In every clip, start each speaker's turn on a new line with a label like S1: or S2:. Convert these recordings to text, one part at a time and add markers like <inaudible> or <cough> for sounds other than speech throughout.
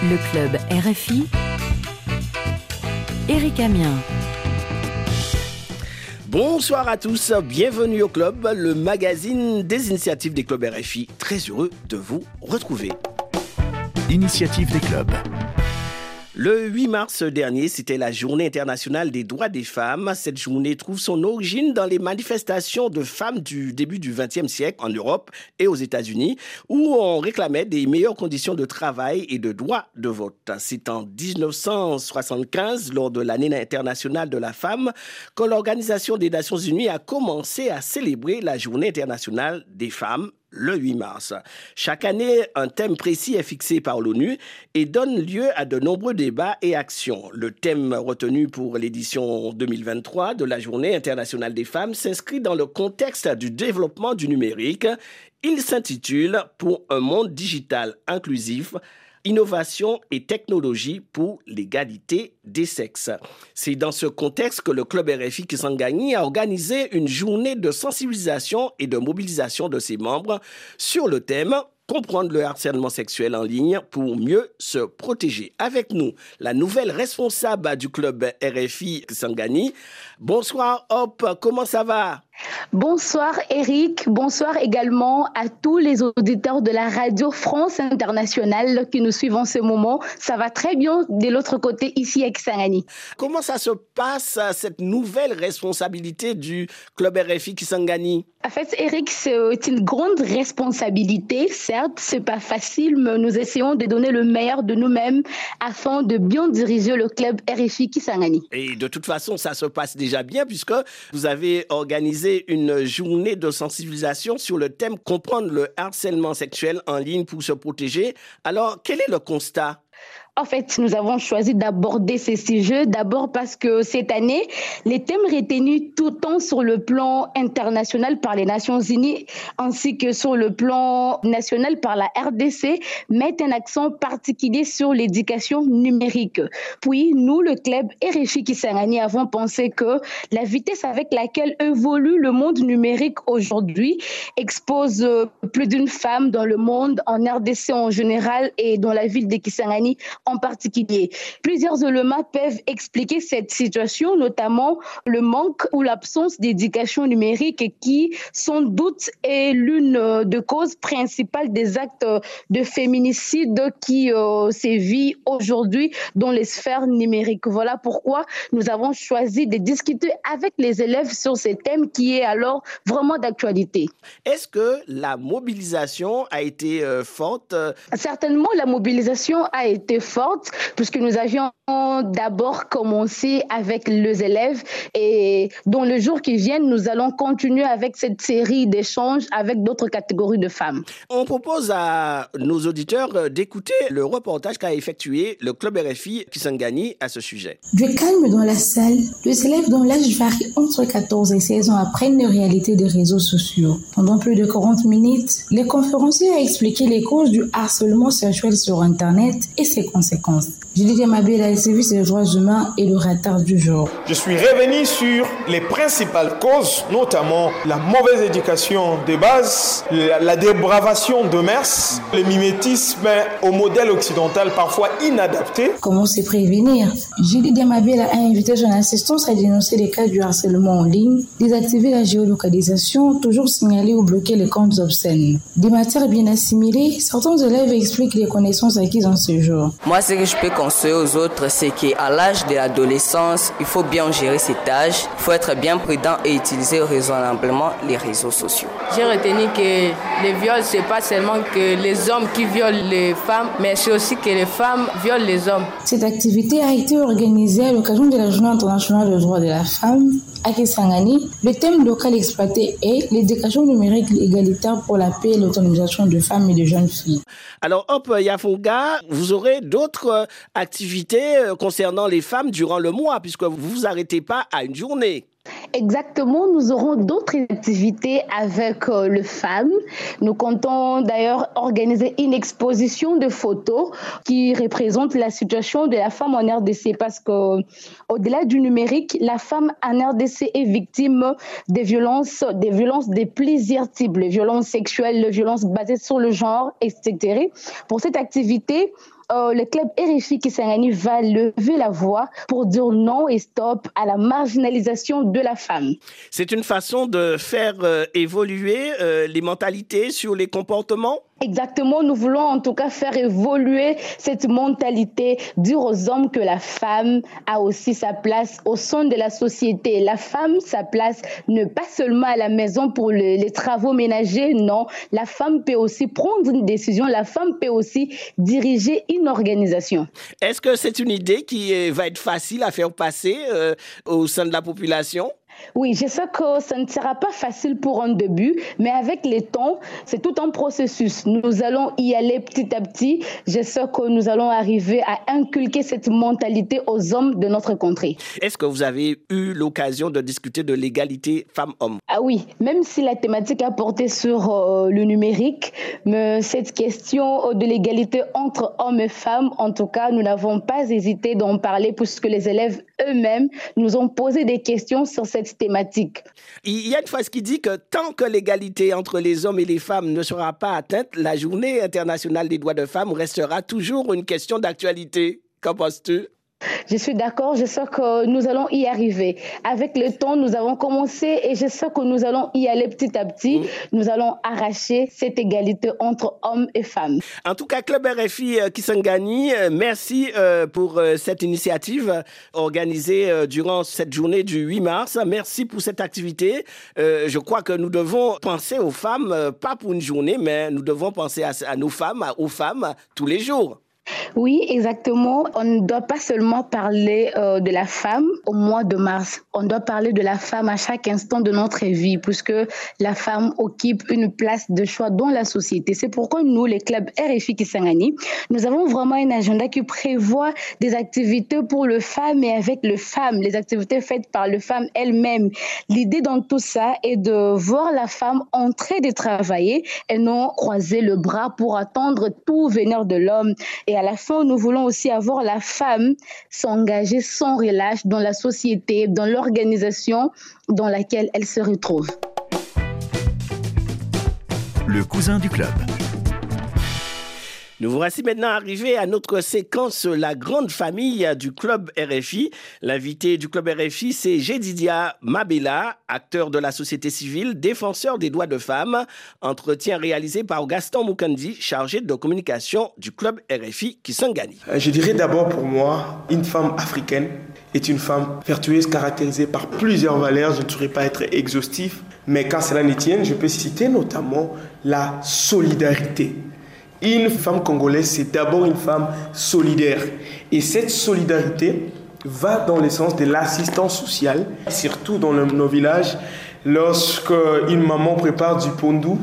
S1: Le club RFI. Eric Amien.
S2: Bonsoir à tous, bienvenue au club, le magazine des initiatives des clubs RFI. Très heureux de vous retrouver.
S3: Initiative des clubs.
S2: Le 8 mars dernier, c'était la journée internationale des droits des femmes. Cette journée trouve son origine dans les manifestations de femmes du début du XXe siècle en Europe et aux États-Unis, où on réclamait des meilleures conditions de travail et de droit de vote. C'est en 1975, lors de l'année internationale de la femme, que l'Organisation des Nations Unies a commencé à célébrer la journée internationale des femmes le 8 mars. Chaque année, un thème précis est fixé par l'ONU et donne lieu à de nombreux débats et actions. Le thème retenu pour l'édition 2023 de la Journée internationale des femmes s'inscrit dans le contexte du développement du numérique. Il s'intitule Pour un monde digital inclusif innovation et technologie pour l'égalité des sexes. C'est dans ce contexte que le club RFI Kisangani a organisé une journée de sensibilisation et de mobilisation de ses membres sur le thème comprendre le harcèlement sexuel en ligne pour mieux se protéger. Avec nous, la nouvelle responsable du club RFI Kisangani. Bonsoir Hop, comment ça va?
S4: Bonsoir Eric, bonsoir également à tous les auditeurs de la radio France Internationale qui nous suivent en ce moment. Ça va très bien de l'autre côté ici à Kisangani.
S2: Comment ça se passe cette nouvelle responsabilité du club RFI Kisangani?
S4: En fait Eric, c'est une grande responsabilité. Certes, c'est pas facile, mais nous essayons de donner le meilleur de nous-mêmes afin de bien diriger le club RFI Kisangani.
S2: Et de toute façon, ça se passe déjà bien puisque vous avez organisé une journée de sensibilisation sur le thème comprendre le harcèlement sexuel en ligne pour se protéger. Alors, quel est le constat?
S4: En fait, nous avons choisi d'aborder ces sujets d'abord parce que cette année, les thèmes retenus tout temps sur le plan international par les Nations Unies ainsi que sur le plan national par la RDC mettent un accent particulier sur l'éducation numérique. Puis, nous, le club RFI Kisangani, avons pensé que la vitesse avec laquelle évolue le monde numérique aujourd'hui expose plus d'une femme dans le monde, en RDC en général et dans la ville de Kisangani en particulier. Plusieurs éléments peuvent expliquer cette situation, notamment le manque ou l'absence d'éducation numérique qui, sans doute, est l'une des causes principales des actes de féminicide qui euh, sévit aujourd'hui dans les sphères numériques. Voilà pourquoi nous avons choisi de discuter avec les élèves sur ces thèmes qui est alors vraiment d'actualité.
S2: Est-ce que la mobilisation a été euh, forte?
S4: Certainement, la mobilisation a été forte puisque nous avions d'abord commencé avec les élèves et dans le jour qui vient, nous allons continuer avec cette série d'échanges avec d'autres catégories de femmes.
S2: On propose à nos auditeurs d'écouter le reportage qu'a effectué le club RFI Kisangani à ce sujet.
S5: Du calme dans la salle, les élèves dont l'âge varie entre 14 et 16 ans apprennent les réalités des réseaux sociaux. Pendant plus de 40 minutes, les conférenciers ont expliqué les causes du harcèlement sexuel sur Internet et ses conséquences conséquences. Julie Mabila, service des droits humains et le retard du jour.
S6: Je suis revenu sur les principales causes, notamment la mauvaise éducation de base, la, la dépravation de mers, le mimétisme au modèle occidental parfois inadapté.
S5: Comment se prévenir? Julie Demabela a invité son assistance à dénoncer les cas du harcèlement en ligne, désactiver la géolocalisation, toujours signaler ou bloquer les comptes obscènes. Des matières bien assimilées, certains élèves expliquent les connaissances acquises en ce jour.
S7: Moi, ce que je peux conseiller aux autres, c'est qu'à l'âge de l'adolescence, il faut bien gérer cet âge, il faut être bien prudent et utiliser raisonnablement les réseaux sociaux.
S8: J'ai retenu que les viols, c'est pas seulement que les hommes qui violent les femmes, mais c'est aussi que les femmes violent les hommes.
S5: Cette activité a été organisée à l'occasion de la Journée internationale des droits de la femme à Kisangani. Le thème local exploité est l'éducation numérique égalitaire pour la paix et l'autonomisation de femmes et de jeunes filles.
S2: Alors, hop, Yafonga, vous aurez d'autres activités concernant les femmes durant le mois, puisque vous vous arrêtez pas à une journée.
S4: Exactement, nous aurons d'autres activités avec euh, le FAM. Nous comptons d'ailleurs organiser une exposition de photos qui représente la situation de la femme en RDC parce que au-delà du numérique, la femme en RDC est victime des violences, des violences de plusieurs types, les violences sexuelles, les violences basées sur le genre, etc. Pour cette activité, euh, le club RFI Kisangani va lever la voix pour dire non et stop à la marginalisation de la femme.
S2: C'est une façon de faire euh, évoluer euh, les mentalités sur les comportements?
S4: Exactement, nous voulons en tout cas faire évoluer cette mentalité, dire aux hommes que la femme a aussi sa place au sein de la société. La femme, sa place ne pas seulement à la maison pour les travaux ménagers, non. La femme peut aussi prendre une décision, la femme peut aussi diriger une organisation.
S2: Est-ce que c'est une idée qui va être facile à faire passer euh, au sein de la population?
S4: Oui, je sais que ça ne sera pas facile pour un début, mais avec le temps, c'est tout un processus. Nous allons y aller petit à petit. Je sais que nous allons arriver à inculquer cette mentalité aux hommes de notre contrée.
S2: Est-ce que vous avez eu l'occasion de discuter de l'égalité femmes-hommes?
S4: Ah oui, même si la thématique a porté sur euh, le numérique, mais cette question de l'égalité entre hommes et femmes, en tout cas, nous n'avons pas hésité d'en parler puisque les élèves eux-mêmes nous ont posé des questions sur cette
S2: Il y a une phrase qui dit que tant que l'égalité entre les hommes et les femmes ne sera pas atteinte, la journée internationale des droits de femmes restera toujours une question d'actualité. Qu'en penses-tu?
S4: Je suis d'accord, je sais que nous allons y arriver. Avec le temps, nous avons commencé et je sais que nous allons y aller petit à petit. Nous allons arracher cette égalité entre hommes et femmes.
S2: En tout cas, Club RFI euh, Kisangani, euh, merci euh, pour cette initiative organisée durant cette journée du 8 mars. Merci pour cette activité. Je crois que nous devons penser aux femmes, pas pour une journée, mais nous devons penser à nos femmes, aux femmes tous les jours.
S4: Oui, exactement. On ne doit pas seulement parler euh, de la femme au mois de mars. On doit parler de la femme à chaque instant de notre vie, puisque la femme occupe une place de choix dans la société. C'est pourquoi nous, les clubs RFI Kisangani, nous avons vraiment un agenda qui prévoit des activités pour le femme et avec le femme, les activités faites par le femme elle-même. L'idée dans tout ça est de voir la femme entrer de travailler et non croiser le bras pour attendre tout venir de l'homme. Et à la nous voulons aussi avoir la femme s'engager sans relâche dans la société, dans l'organisation dans laquelle elle se retrouve.
S3: Le cousin du club.
S2: Nous voici maintenant arrivés à notre séquence La grande famille du club RFI. L'invité du club RFI, c'est Jedidia Mabela, acteur de la société civile, défenseur des droits de femmes. Entretien réalisé par Gaston Mukandi, chargé de communication du club RFI Kisangani.
S6: Euh, je dirais d'abord pour moi, une femme africaine est une femme vertueuse caractérisée par plusieurs valeurs. Je ne saurais pas être exhaustif, mais quand cela ne tienne, je peux citer notamment la solidarité. Une femme congolaise, c'est d'abord une femme solidaire. Et cette solidarité va dans le sens de l'assistance sociale, surtout dans nos villages, lorsque une maman prépare du pondou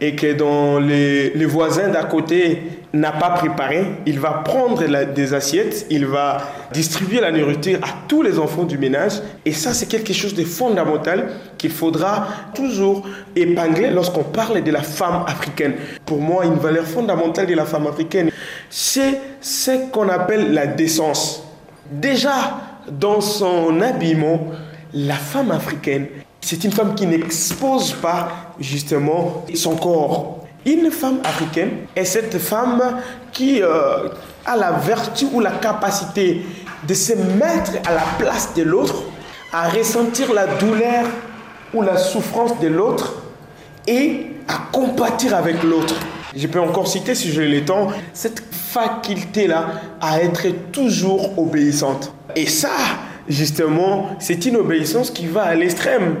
S6: et que dans les, les voisins d'à côté n'a pas préparé, il va prendre des assiettes, il va distribuer la nourriture à tous les enfants du ménage. Et ça, c'est quelque chose de fondamental qu'il faudra toujours épingler lorsqu'on parle de la femme africaine. Pour moi, une valeur fondamentale de la femme africaine, c'est ce qu'on appelle la décence. Déjà, dans son habillement, la femme africaine, c'est une femme qui n'expose pas justement son corps. Une femme africaine est cette femme qui euh, a la vertu ou la capacité de se mettre à la place de l'autre, à ressentir la douleur ou la souffrance de l'autre et à compatir avec l'autre. Je peux encore citer, si j'ai le temps, cette faculté-là à être toujours obéissante. Et ça, justement, c'est une obéissance qui va à l'extrême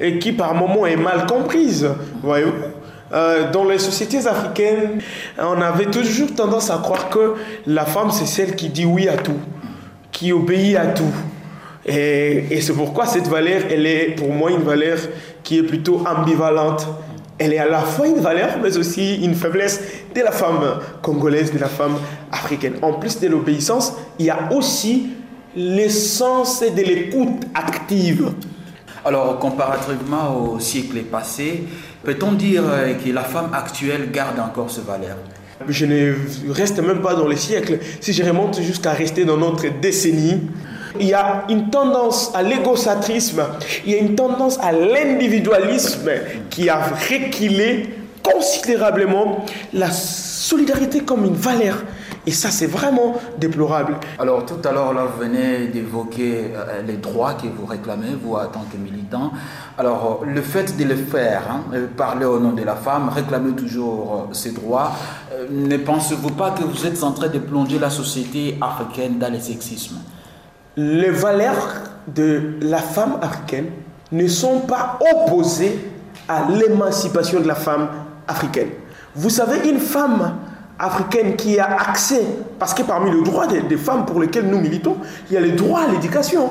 S6: et qui par moments est mal comprise. Voyez-vous euh, dans les sociétés africaines, on avait toujours tendance à croire que la femme, c'est celle qui dit oui à tout, qui obéit à tout. Et, et c'est pourquoi cette valeur, elle est pour moi une valeur qui est plutôt ambivalente. Elle est à la fois une valeur, mais aussi une faiblesse de la femme congolaise, de la femme africaine. En plus de l'obéissance, il y a aussi l'essence de l'écoute active.
S1: Alors, comparativement au siècle passé, peut-on dire euh, que la femme actuelle garde encore ce valeur?
S6: Je ne reste même pas dans les siècles. Si je remonte jusqu'à rester dans notre décennie, il y a une tendance à l'égocentrisme, il y a une tendance à l'individualisme qui a reculé considérablement la solidarité comme une valeur Et ça, c'est vraiment déplorable.
S1: Alors tout à l'heure, là, vous venez d'évoquer euh, les droits que vous réclamez, vous, en tant que militant. Alors euh, le fait de le faire, hein, euh, parler au nom de la femme, réclamer toujours ses droits, ne pensez-vous pas que vous êtes en train de plonger la société africaine dans le sexisme?
S6: Les valeurs de la femme africaine ne sont pas opposées à l'émancipation de la femme africaine. Vous savez, une femme africaine qui a accès, parce que parmi les droits des, femmes pour lesquels nous militons, il y a les droits à l'éducation,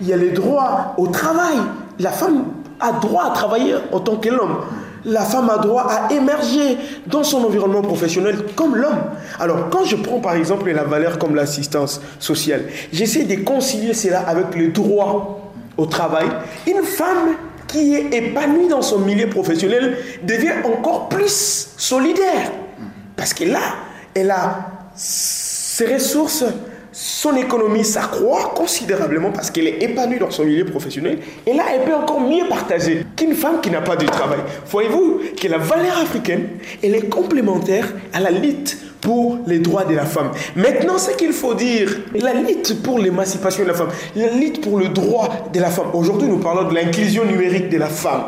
S6: il y a les droits au travail. La femme a droit à travailler en tant que l'homme. La femme a droit à émerger dans son environnement professionnel comme l'homme. Alors, quand je prends par exemple la valeur comme l'assistance sociale, j'essaie de concilier cela avec le droit au travail. Une femme qui est épanouie dans son milieu professionnel devient encore plus solidaire. Parce que là, elle a ses ressources, son économie s'accroît considérablement parce qu'elle est épanouie dans son milieu professionnel. Et là, elle peut encore mieux partager qu'une femme qui n'a pas de travail. Voyez-vous que la valeur africaine, elle est complémentaire à la lutte pour les droits de la femme. Maintenant, ce qu'il faut dire, la lutte pour l'émancipation de la femme, la lutte pour le droit de la femme. Aujourd'hui, nous parlons de l'inclusion numérique de la femme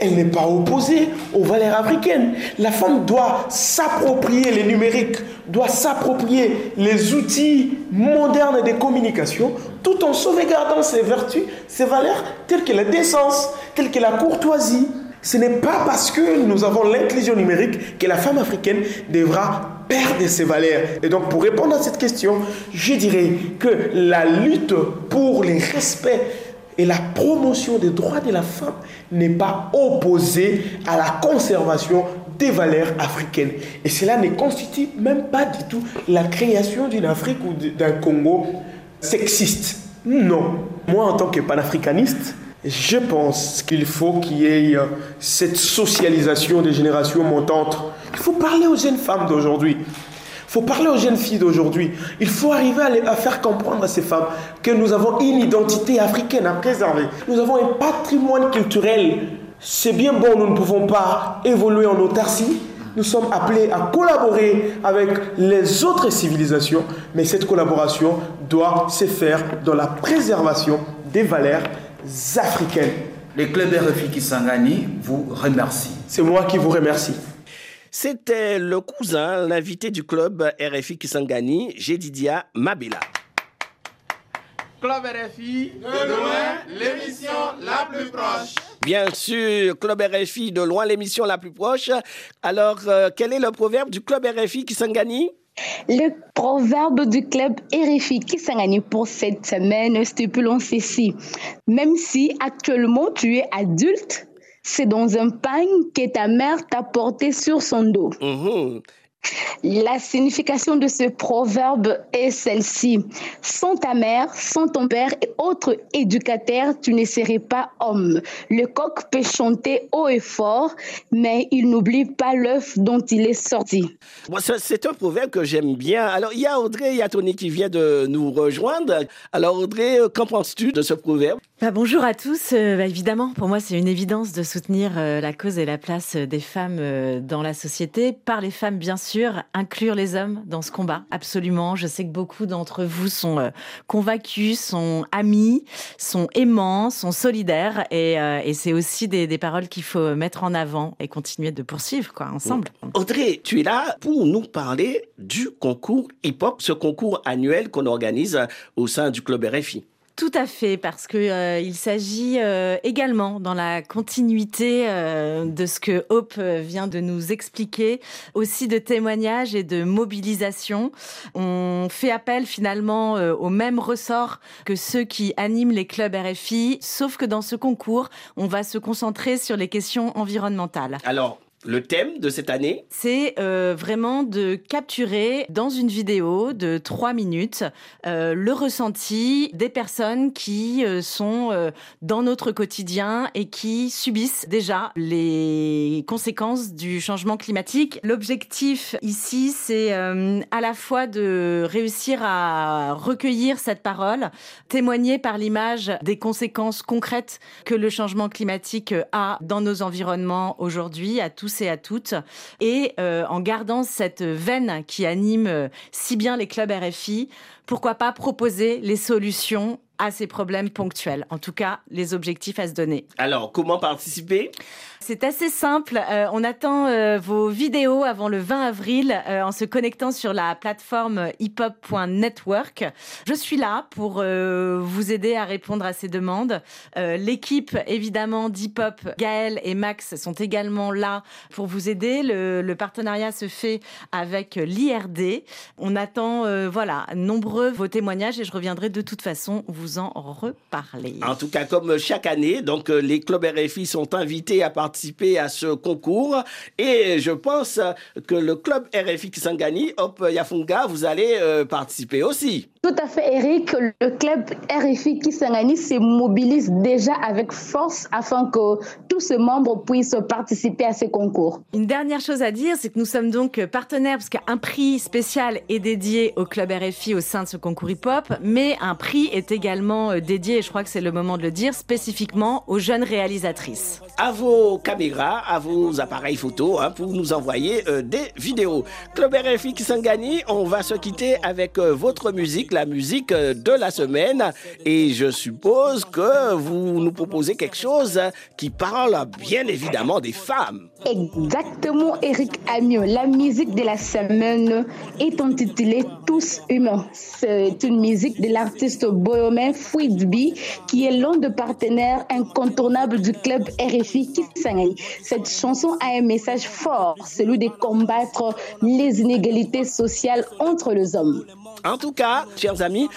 S6: elle n'est pas opposée aux valeurs africaines. La femme doit s'approprier les numériques, doit s'approprier les outils modernes de communication, tout en sauvegardant ses vertus, ses valeurs, telles que la décence, telles que la courtoisie. Ce n'est pas parce que nous avons l'inclusion numérique que la femme africaine devra perdre ses valeurs. Et donc, pour répondre à cette question, je dirais que la lutte pour les respects et la promotion des droits de la femme n'est pas opposée à la conservation des valeurs africaines. Et cela ne constitue même pas du tout la création d'une Afrique ou d'un Congo sexiste. Non. Moi, en tant que panafricaniste, je pense qu'il faut qu'il y ait euh, cette socialisation des générations montantes. Il faut parler aux jeunes femmes d'aujourd'hui. Il faut parler aux jeunes filles d'aujourd'hui. Il faut arriver à, faire comprendre à ces femmes que nous avons une identité africaine à préserver. Nous avons un patrimoine culturel. C'est bien bon, nous ne pouvons pas évoluer en autarcie. Nous sommes appelés à collaborer avec les autres civilisations, mais cette collaboration doit se faire dans la préservation des valeurs africaines.
S1: Le club RFI Kisangani vous remercie.
S6: C'est moi qui vous remercie.
S2: C'était le cousin, l'invité du club RFI Kisangani, Jedidia Mabila.
S9: Club RFI, de loin, l'émission la plus proche.
S2: Bien sûr, Club RFI, de loin, l'émission la plus proche. Alors, euh, quel est le proverbe du Club RFI Kisangani?
S4: Le proverbe du club RFI Kisangani pour cette semaine stipule ceci. Même si actuellement tu es adulte, c'est dans un pain que ta mère t'a porté sur son dos. Mhm. La signification de ce proverbe est celle-ci. Sans ta mère, sans ton père et autres éducateurs, tu ne serais pas homme. Le coq peut chanter haut et fort, mais il n'oublie pas l'œuf dont il est sorti.
S2: c'est un proverbe que j'aime bien. Alors, il y a Audrey, il y a Tony qui vient de nous rejoindre. Alors, Audrey, qu'en penses-tu de ce proverbe?
S10: Bah, bonjour à tous. Euh, bah, évidemment, pour moi, c'est une évidence de soutenir euh, la cause et la place des femmes euh, dans la société. Par les femmes, bien sûr, inclure les hommes dans ce combat, absolument. Je sais que beaucoup d'entre vous sont convaincus, sont amis, sont aimants, sont solidaires. Et, et c'est aussi des, des paroles qu'il faut mettre en avant et continuer de poursuivre quoi, ensemble.
S2: Audrey, tu es là pour nous parler du concours hip-hop, ce concours annuel qu'on organise au sein du Club RFI.
S10: Tout à fait, parce que euh, il s'agit euh, également, dans la continuité euh, de ce que Hope vient de nous expliquer, aussi de témoignages et de mobilisation. On fait appel finalement au même ressort que ceux qui animent les clubs RFI, sauf que dans ce concours, on va se concentrer sur les questions environnementales.
S2: Alors, le thème de cette année
S10: C'est euh, vraiment de capturer dans une vidéo de trois minutes euh, le ressenti des personnes qui euh, sont dans notre quotidien et qui subissent déjà les conséquences du changement climatique. L'objectif ici, c'est à la fois de réussir à recueillir cette parole, témoigner par l'image des conséquences concrètes que le changement climatique a dans nos environnements aujourd'hui, à tous et à toutes. Et en gardant cette veine qui anime si bien les clubs RFI, pourquoi pas proposer les solutions à ces problèmes ponctuels. En tout cas, les objectifs à se donner.
S2: Alors, comment participer?
S10: C'est assez simple. Euh, on attend euh, vos vidéos avant le 20 avril euh, en se connectant sur la plateforme hiphop.network. Je suis là pour vous aider à répondre à ces demandes. L'équipe, évidemment, d'Hiphop, Gaël et Max sont également là pour vous aider. Le, partenariat se fait avec l'IRD. On attend, voilà, nombreux vos témoignages et je reviendrai de toute façon vous en reparler.
S2: En tout cas, comme chaque année, donc les clubs RFI sont invités à participer à ce concours. Et je pense que le club RFI Kisangani, Hop Yafunga, vous allez euh, participer aussi.
S4: Tout à fait, Eric. Le club RFI Kisangani se mobilise déjà avec force afin que tous ses membres puissent participer à ces concours.
S10: Une dernière chose à dire, c'est que nous sommes donc partenaires parce qu'un prix spécial est dédié au club RFI au sein de ce concours hip-hop, mais un prix est également euh, dédié, et je crois que c'est le moment de le dire, spécifiquement aux jeunes réalisatrices.
S2: À vos caméras, à vos appareils photo hein, pour nous envoyer euh, des vidéos. Club RFI Kisangani, on va se quitter avec euh, votre musique la musique de la semaine. Et je suppose que vous nous proposez quelque chose qui parle bien évidemment des femmes.
S4: Exactement, Eric Amiot. La musique de la semaine est intitulée Tous humains. C'est une musique de l'artiste bohemien Fouidbi, qui est l'un des partenaires incontournables du club RFI Kisangani. Cette chanson a un message fort, celui de combattre les inégalités sociales entre les hommes.
S2: En tout cas, chers amis,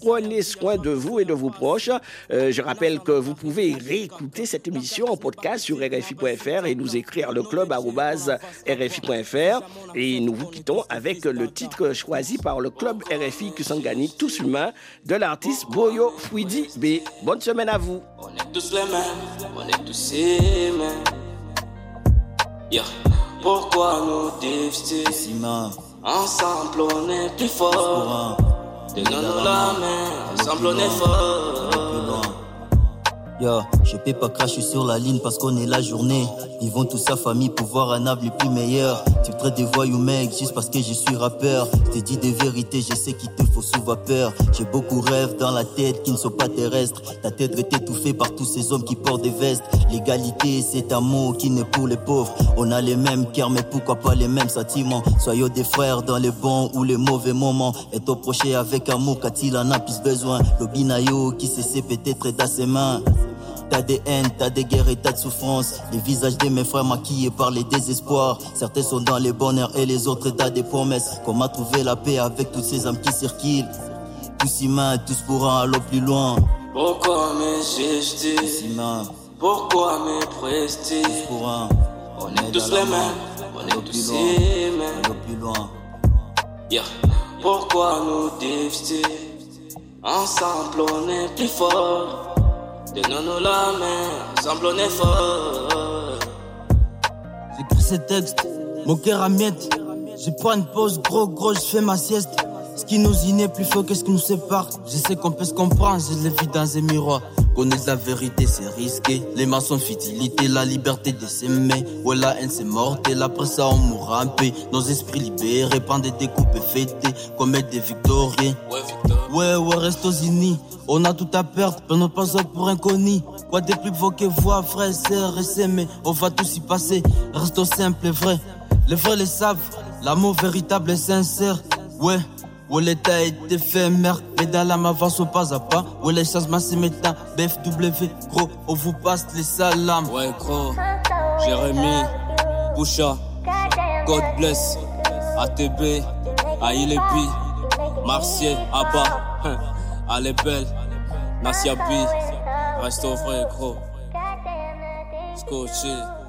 S2: prenez soin de vous et de vos proches. Euh, je rappelle que vous pouvez réécouter cette émission en podcast sur RFI.fr et nous écrire le club RFI.fr. Et nous vous quittons avec le titre choisi par le club RFI Kusangani, Tous Humains, de l'artiste Boyo Fouidi B. Bonne semaine à vous.
S11: On est tous les mêmes, on est tous les mêmes. Pourquoi nous Ensemble on est plus fort. Donnons-nous la main, ensemble on est fort.
S12: Yo, je peux pas cracher sur la ligne parce qu'on est la journée. Vivons tous sa famille pour voir un avenir plus meilleur. Tu traites des voyous mec juste parce que je suis rappeur. Je te dis des vérités, je sais qu'il te faut sous vapeur. J'ai beaucoup rêves dans la tête qui ne sont pas terrestres. Ta tête est étouffée par tous ces hommes qui portent des vestes. L'égalité, c'est un mot qui n'est pour les pauvres. On a les mêmes cœurs, mais pourquoi pas les mêmes sentiments? Soyons des frères dans les bons ou les mauvais moments. Et approché avec amour quand il en a plus besoin. L'obinayo qui sait peut-être dans ses mains. T'as des haines, t'as des guerres et t'as de souffrances. Les visages de mes frères maquillés par les désespoirs. Certains sont dans les bonheurs et les autres t'as des promesses. Comment trouver la paix avec toutes ces âmes qui circulent? Tous humains, tous pourront aller plus loin.
S11: Pourquoi mes gestes? Pourquoi mes prestiges On est tous les mêmes, on est tous les mêmes. plus loin. Yeah. Pourquoi nous diviser Ensemble on est plus fort. Donnons-nous la main, ensemble on fort.
S12: J'écris ces textes, mon cœur à miettes. Je prends une pause, gros, gros, je fais ma sieste. Ce qui nous unit plus fort que ce qui nous sépare. Je sais qu'on peut se comprendre, je l'ai vu dans un miroir. Connaître la vérité, c'est risqué. Les maçons, fidelité, la liberté de s'aimer. Ouais, la haine, c'est mortel. Après ça, on mourra un peu. Nos esprits libérés, prendre des découpes et fêter. Comme des victoriens. Ouais. Ouais, reste aux unis. On a tout à perdre, nos pas pour inconnu. Quoi de plus beau que voix, frère, sœurs et s'aimer? On va tous y passer. Restons simples et vrais. Les vrais les savent. L'amour véritable et sincère. Ouais. Où l'état est éphémère, pédale à ma avance au pas à pas. Où les changements se mettent BFW, gros, on vous passe les salams.
S11: Ouais, gros, Jérémy, Boucha, God bless, ATB, Aïlepi, Martier, Abba, <laughs> est belle. Nasiabi, reste au vrai gros. Scotché.